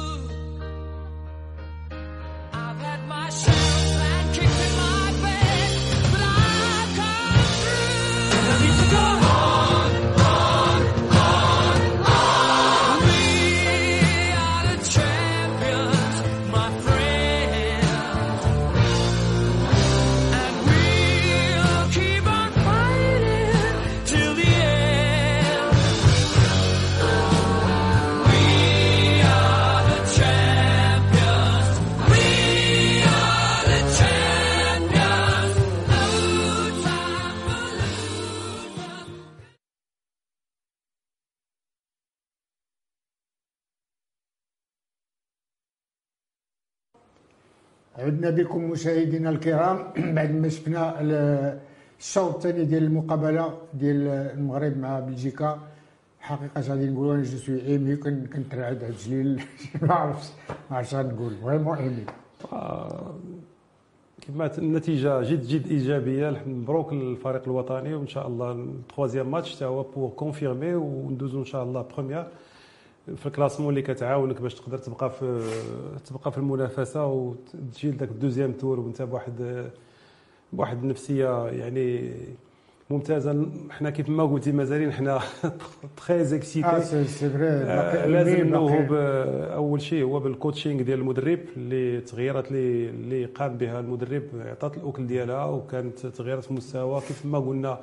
عدنا بكم مشاهدينا الكرام بعد ما شفنا ال- الشوط الثاني ديال المقابلة ديال المغرب مع بلجيكا. حقيقة غادي نقولوا؟ أنا je suis ému كن- كنترعد عبد الجليل. ما عرفتش ما عرفتش غنقول vraiment ému كما النتيجة جد جد إيجابية. مبروك للفريق الوطني. وإن شاء الله ال troisième match تا هو pour confirmer وندوزو إن شاء الله première في الكلاسمون اللي كتعاونك باش تقدر تبقى في تبقى في المنافسة وتجي لذاك الدوزيام تور وانت بواحد بواحد النفسية يعني ممتازة. حنا كيف ما قلتي مازالين حنا تخي آه زيكسيتي سي سي فري آه، لازم ب- أول شيء هو بالكوتشينغ ديال المدرب اللي التغييرات اللي اللي قام بها المدرب عطات الأكل ديالها وكانت تغييرات مستوى. كيف ما قلنا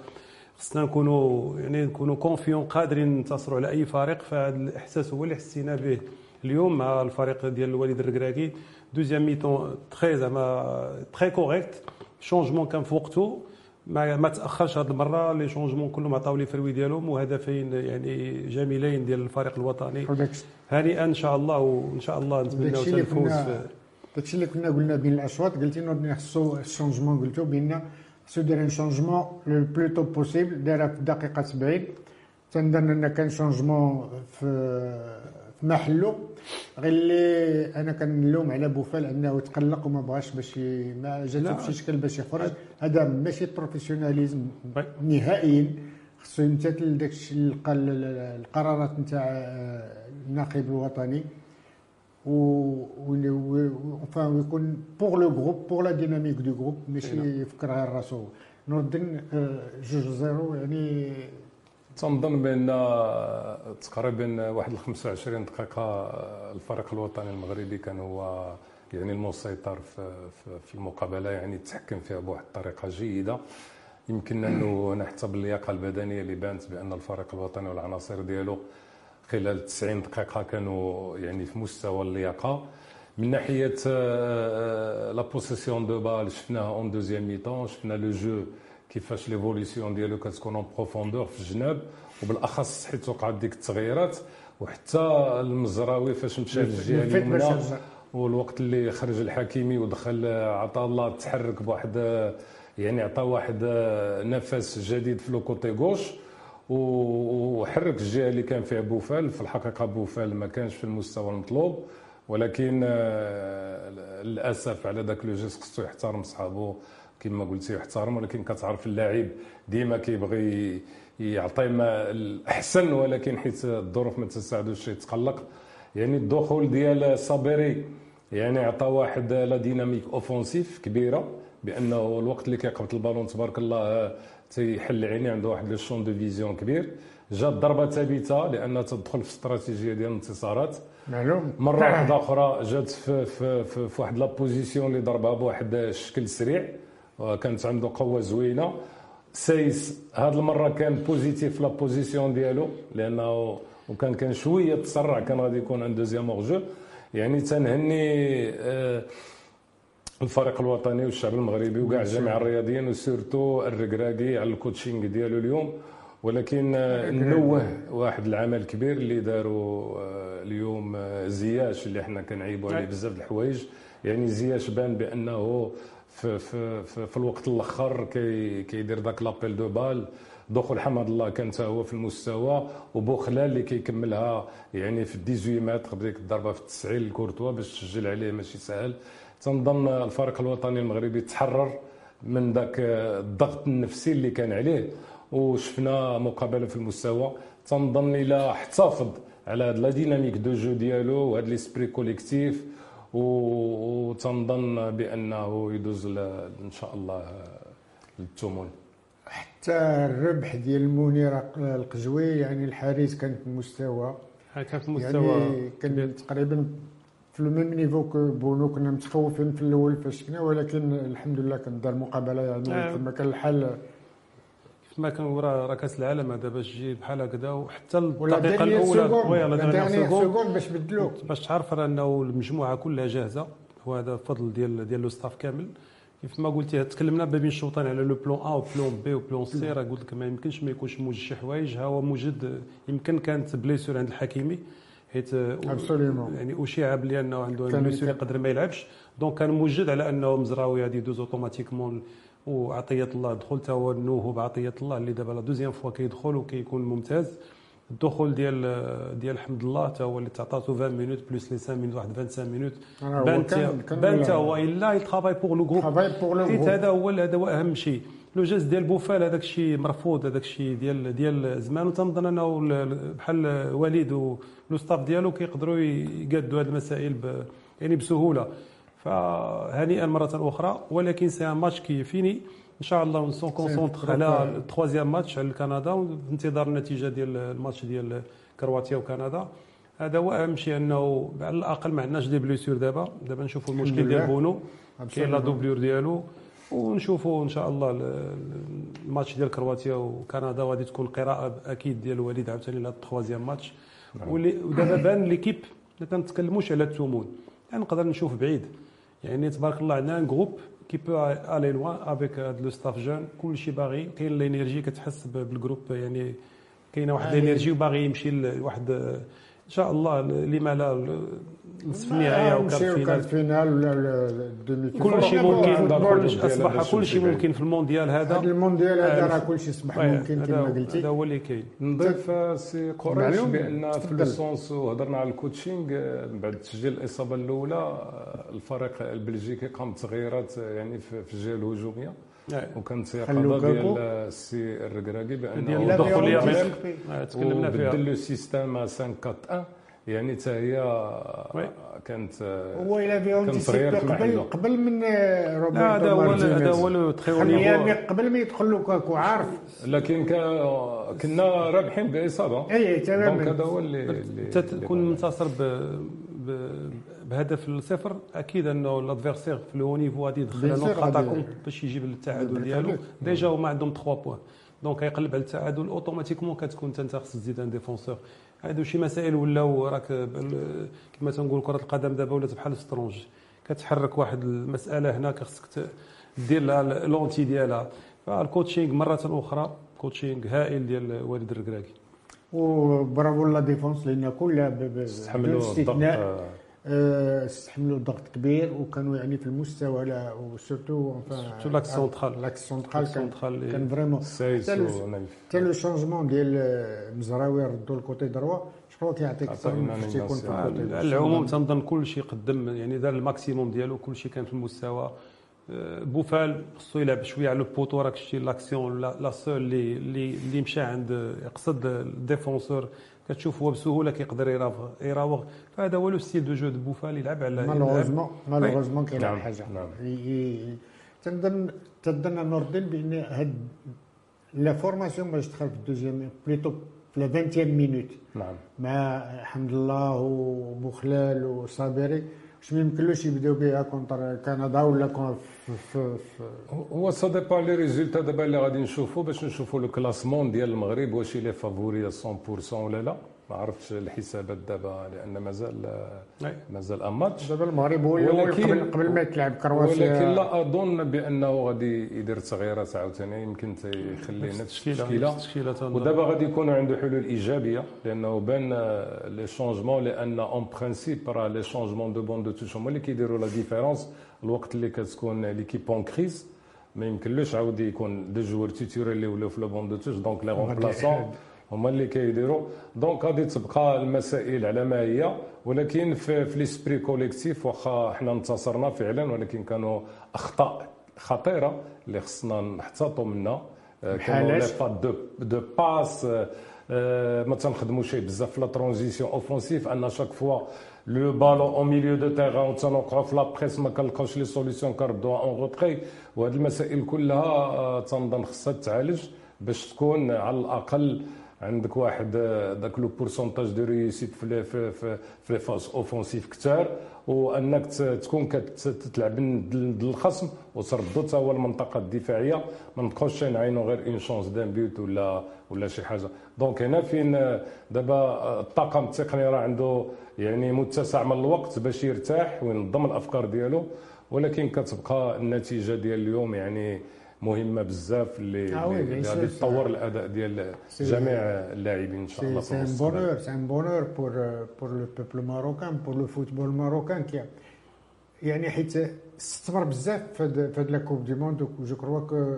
خصنا نكونوا يعني نكونوا confiants قادرين ننتصروا على أي فريق فهذا الإحساس هو اللي حسينا به اليوم مع الفريق ديال الوليد الركراكي deuxième mi-temps très زعما très correcte changement كان في وقته. ما ما تأخرش هذه المرة. les changements كلهم عطاو les fruits ديالهم وهدفين يعني جميلين ديال الفريق الوطني. هنيئا إن شاء الله وإن شاء الله اللي الفوز داكشي اللي كنا قلنا بين الاشواط قلتي انه خصو ال changement قلتو بان خصو يدير un changement le plus tôt possible دارها في الدقيقه 70 تنظن أن كان changement في في محلو. غير اللي أنا كنلوم على بوفال أنه تقلق وما بغاش باش ما جاتو لا. في شي شكل باش يخرج. هذا ماشي professionnalisme. نهائيا. خصو يمتثل داك الشيء الق- القرارات نتاع الناخب الوطني. و و- و- enfin ويكون pour le groupe pour la dynamique du groupe ماشي يفكر غير راسو نور الدين آه، جوج زيرو يعني تنظن بأن تقريبا واحد ال 25 دقيقة الفريق الوطني المغربي كان هو يعني المسيطر في المقابلة يعني تحكم فيها بواحد الطريقة جيدة. يمكن أنه حتى باللياقه البدنية اللي بانت بأن الفريق الوطني والعناصر ديالو خلال 90 دقيقة كانوا يعني في مستوى اللياقة من ناحية آه، la possession de balle شفناها en deuxième mi-temps شفنا le jeu كيفاش l'évolution ديالو كتكون en profondeur في الجناب وبالأخص حيت وقعت ديك التغييرات وحتى المزراوي فاش مشى للجهة اليمنى. والوقت اللي خرج الحكيمي ودخل عطا الله تحرك بواحد يعني عطى واحد نفس جديد في le côté gauche وحرك الجهة اللي كان فيها بوفال. في الحقيقة بوفال ما كانش في المستوى المطلوب ولكن آه، للأسف على ذاك le geste خصو يحترم صحابو كما قلتي يحترم ولكن كتعرف اللاعب ديما كيبغي يعطي ما الأحسن ولكن حيت الظروف ما تساعدوش يتقلق. يعني الدخول ديال صابري يعني عطى واحد la dynamique offensive كبيرة بأنه الوقت اللي كيقبط البالون تبارك الله تيحل عينيه عنده واحد le champ de vision كبير جات ضربه ثابتة لأن تدخل في استراتيجية ديال الانتصارات. معلوم. مرة واحدة أخرى جات في في في, في واحد la position اللي ضربها بواحد الشكل سريع وكانت عنده قوة زوينة. سايس هاد المرة كان positif في la position ديالو لأنه وكان كان شوية تسرع كان غادي يكون un deuxième hors-jeu يعني تنهني آه، الفريق الوطني والشعب المغربي وكاع جميع الرياضيين و surtout الركراكي على ال coaching ديالو اليوم. ولكن نوه واحد العمل كبير اللي داروا آه، اليوم آه، زياش اللي حنا كنعيبوا عليه بزاف د الحوايج. يعني زياش بان بأنه في في في, في الوقت الأخر كي كيدير ذاك l'appel de balle. دخول حمد الله كان هو في المستوى وبوخلال اللي كيكملها يعني في 18 متر بديك الضربة في التسعين لكورتوا باش تسجل عليه ماشي سهل. تنظن الفريق الوطني المغربي تحرر من ذاك الضغط النفسي اللي كان عليه. وشفنا مقابلة في المستوى تنظن إلى احتفظ على هاد la dynamique de jeu ديالو وهاد l'esprit collectif. و- وتنظن بأنه يدوز ل- إن شاء الله للثمن حتى الربح ديال منير القجوي يعني الحارس كان في المستوى كان في المستوى يعني كان تقريبا في ال même niveau que بونو كنا متخوفين في الأول فاش كنا ولكن الحمد لله كان دار مقابلة يعني آه. كما كان الحال كما كان ورا راه كاس العالم هذا باش تجي بحال هكذا وحتى الدقيقه الأولى oui، seconde. seconde باش بدلوه. باش تعرف راه إنه المجموعة كلها جاهزة وهذا فضل ديال ديال le staff كامل كيف ما قلتي تكلمنا ما بين الشوطين على le plan A و plan B و plan C راه قلت لك ما يمكنش ما يكونش موجد شي حوايج ها هو موجد يمكن كانت blessure عند الحكيمي حيت. يعني اشيع بلي انه عنده يقدر ما يلعبش. donc كان موجد على أنه مزراوي غادي يدوز automatiquement وعطية الله دخل تا هو النوهو بعطية الله اللي دابا la deuxième fois كيدخل وكيكون ممتاز. الدخول ديال ديال حمد الله تا هو اللي تعطاتو 20 minutes plus les 5 minutes واحد 25 minutes هو بان تا- هو إلا يترافاي pour le groupe حيت. هذا هو هذا هو أهم شيء. le geste ديال بوفال هذاك الشيء مرفوض هذاك الشيء ديال ديال زمان. وتنظن أنه ال- ال- بحال وليد و le staff ديالو كيقدروا يقادوا هذه المسائل ب يعني بسهولة. فهنيئا مرة أخرى ولكن c'est un match qui est fini ان شاء الله نسو on concentre على ال troisième match على كندا وفي انتظار النتيجة ديال الماتش ديال كرواتيا وكندا. هذا هو أهم شيء أنه على الأقل ما عندناش des blessures دابا. دابا نشوفوا المشكل ديال. بونو. كاين لا. doubleur ديالو. ونشوفوا إن شاء الله ال- ال- الماتش ديال كرواتيا وكندا غادي تكون قراءة أكيد ديال وليد عاوتاني لهذا ال troisième match. واللي- ودابا بان l'équipe ما تنتكلموش على الثمون يعني نقدر نشوف بعيد. يعني تبارك الله عندنا un groupe qui peut aller loin avec هاد le staff jeune كلشي باغي. كاين l'énergie كتحس بال groupe يعني كاينة واحد. l'énergie وباغي يمشي لواحد إن شاء الله لما لا نصف النهائي أو كارت فينال ولا كل شيء ممكن أصبح كل شيء ممكن في المونديال هذا. هذا المونديال هذا آه، راه كل شيء أصبح آه، ممكن كما قلتي. هذا هو اللي كاين. نضيف سي قريش معلوم. بأن في تفضل. لو سونس وهضرنا على الكوتشينغ آه، بعد تسجيل الإصابة الأولى الفريق البلجيكي قام بتغييرات يعني في في الجهة الهجومية. آه. وكانت خلوا يقظه كاكو. ديال السي الركراكي بانه آه، تكلمنا فيها وبدل لو سيستيم 5 4 1 يعني حتى هي وي. كانت آه، هو إلى فيهم قبل. قبل من آه، روبرتو لا هذا هو. هذا هو لو تخي أو خليه نيفو قبل ما يدخل لوكاكو عارف لكن كنا رابحين بإصابة اي تماما. دونك هذا هو اللي تكون منتصر. ب... بهدف الصفر أكيد أنه لادفيرسير في لو نيفو غادي يدخل غادي- اتاكون باش يجيب التعادل ديالو. déjà هما عندهم 3 points. donc يقلب على التعادل automatiquement كتكون أنت خصك تزيد un défenseur. هادو شي مسائل ولاو راك كما تنقول كرة القدم دابا ولات بحال السترونج كتحرك واحد المسألة هناك خصك دير لها l'anti ديالها. فال coaching مرة أخرى coaching هائل ديال وليد الركراكي. و bravo la défense لأن كلها ب- استحملوا آه، استحملوا ضغط كبير وكانوا يعني في المستوى لا و surtout surtout l'axe central. l'axe central كان كان vraiment. سايس حتى le- changement ديال آه، مزراوي ردوا ال côté droit. jeu كيعطيك أكثر من فاش تيكون في. ال côté على العموم تنظن كل شيء قدم يعني دار ال maximum ديالو كل شيء كان في المستوى. آه، بوفال خصو يلعب شوية على ال poteau راك شتي l'action la la seule اللي اللي اللي مشى عند يقصد ال défenseur كتشوف هو بسهولة كيقدر يراوغ يراوغ. فهذا هو le style de jeu de بوفال يلعب على malheureusement يلعب- malheureusement كاين نعم، حاجة. نعم. ي- ي- تنظن تنظن نور الدين بأن هاد la formation باش تدخل في ال deuxième plutôt في la 20 minutes. نعم. مع حمد الله وبوخلال وصابري. ما يمكنلوش يبداو بها contre كندا ولا كون في, هو ça dépend les résultats دابا اللي غادي نشوفوا باش نشوفوا le classement ديال المغرب واش les favoris 100% ولا لا ما عرفتش الحسابات دابا لأن مازال. مازال un match دابا المغرب هو ولكن- قبل قبل ما تلعب كرواتيا. ولكن لا أظن بأنه غادي يدير تغييرات عاوتاني. يمكن تيخلي نفس التشكيله. ودابا غادي يكونوا عنده حلول إيجابية لأنه بان les changements لأن en principe راه les changements de banc de touche هما اللي كيديروا la différence الوقت اللي كتكون l'équipe en crise ما يمكنلوش عاود يكون de joueurs titulaires اللي ولاو في le banc de touche donc les remplaçants. هما اللي كيديروا. donc غادي تبقى المسائل على ما هي ولكن في, في l'esprit collectif واخا حنا انتصرنا فعلا ولكن كانوا أخطاء خطيرة اللي خصنا نحتاطوا منها. آه، كانوا les? fautes de de passe ما تنخدموش بزاف في la transition offensive à chaque fois le ballon au milieu de terrain وتنوقعوا في la presse ما كنلقاوش les solutions كنردوها en retrait وهاد المسائل كلها آه، تنظن خصها تعالج باش تكون على الأقل عندك واحد آه، داك le pourcentage de réussite في في في les phases offensives كثار وأنك تكون كتلعب ضد الخصم وتردو حتى هو المنطقة الدفاعية. ما نبقاوش نعينوا غير une chance d'un but ولا ولا شي حاجة. donc هنا فين آه، دابا آه، الطاقم التقني راه عنده يعني متسع من الوقت باش يرتاح وينظم الأفكار ديالو. ولكن كتبقى النتيجة ديال اليوم يعني مهمة بزاف اللي آه اللي غادي. تطور الأداء ديال سي- جميع اللاعبين إن شاء الله bonheur, c'est un bonheur pour, euh, pour le peuple marocain, pour le football marocain qui a يعني حيت استثمر بزاف في هاد في هاد la coupe du monde je crois que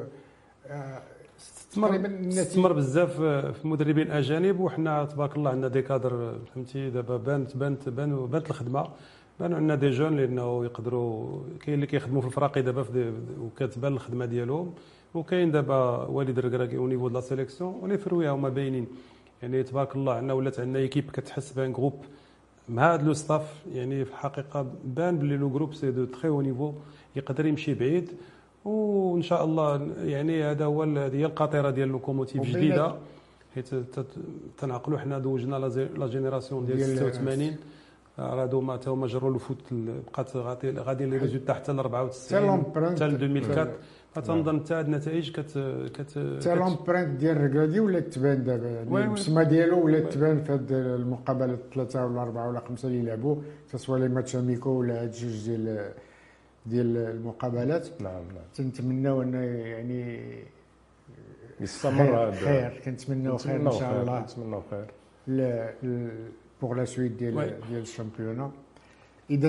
استثمر استثمر بزاف في مدربين أجانب وحنا تبارك الله عندنا des cadres فهمتي دابا بانت بانت بان بانت الخدمة بانوا عندنا des jeunes لأنه يقدروا كاين اللي كيخدموا في الفراقي دابا وكتبان الخدمة ديالهم وكاين دابا وليد الركراكي au niveau de la sélection و les fruits هما باينين. يعني تبارك الله عندنا ولات عندنا équipe كتحس بان groupe مع هذا le staff يعني في الحقيقة بان بلي le groupe c'est de très haut niveau يقدر يمشي بعيد. وإن شاء الله يعني هذا هو هذه القاطرة ديال locomotive جديدة. حيت تنعقلوا حنا دوجنا la génération ديال- 86 راه تا هما جروا ال foot ال- بقات غادي غادي les résultats حتى ل 94 حتى ل 2004 فتنظن حتى هاد النتائج كت كت حتى l'empreinte ديال الركراكي ولات تبان دابا. يعني. البصمه ديالو ولات تبان في هاد المقابلات الثلاثة ولا أربعة ولا خمسة اللي لعبوا سواء les matchs amicaux ولا هاد جوج ديال ديال المقابلات. نعم نعم. تنتمناو أن يعني يستمر خير- هذا. خير. كنتمناو خير إن شاء الله. نتمناو خير. pour la suite ديال oui. ديال ال championnat اذا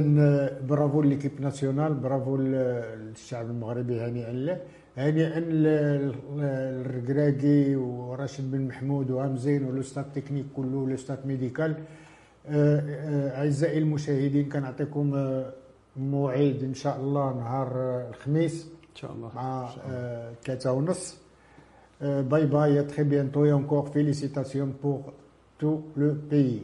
برافو l'équipe nationale برافو للشعب المغربي هنيئا له هنيئا للركراكي وراشد بن محمود وهمزين و le staff technique كله و le staff médical آه، آه، أعزائي المشاهدين كنعطيكم آه، موعد إن شاء الله نهار آه، الخميس. إن شاء الله. مع آه، ثلاثة ونص. Euh, bye bye, à très bientôt et encore félicitations pour tout le pays.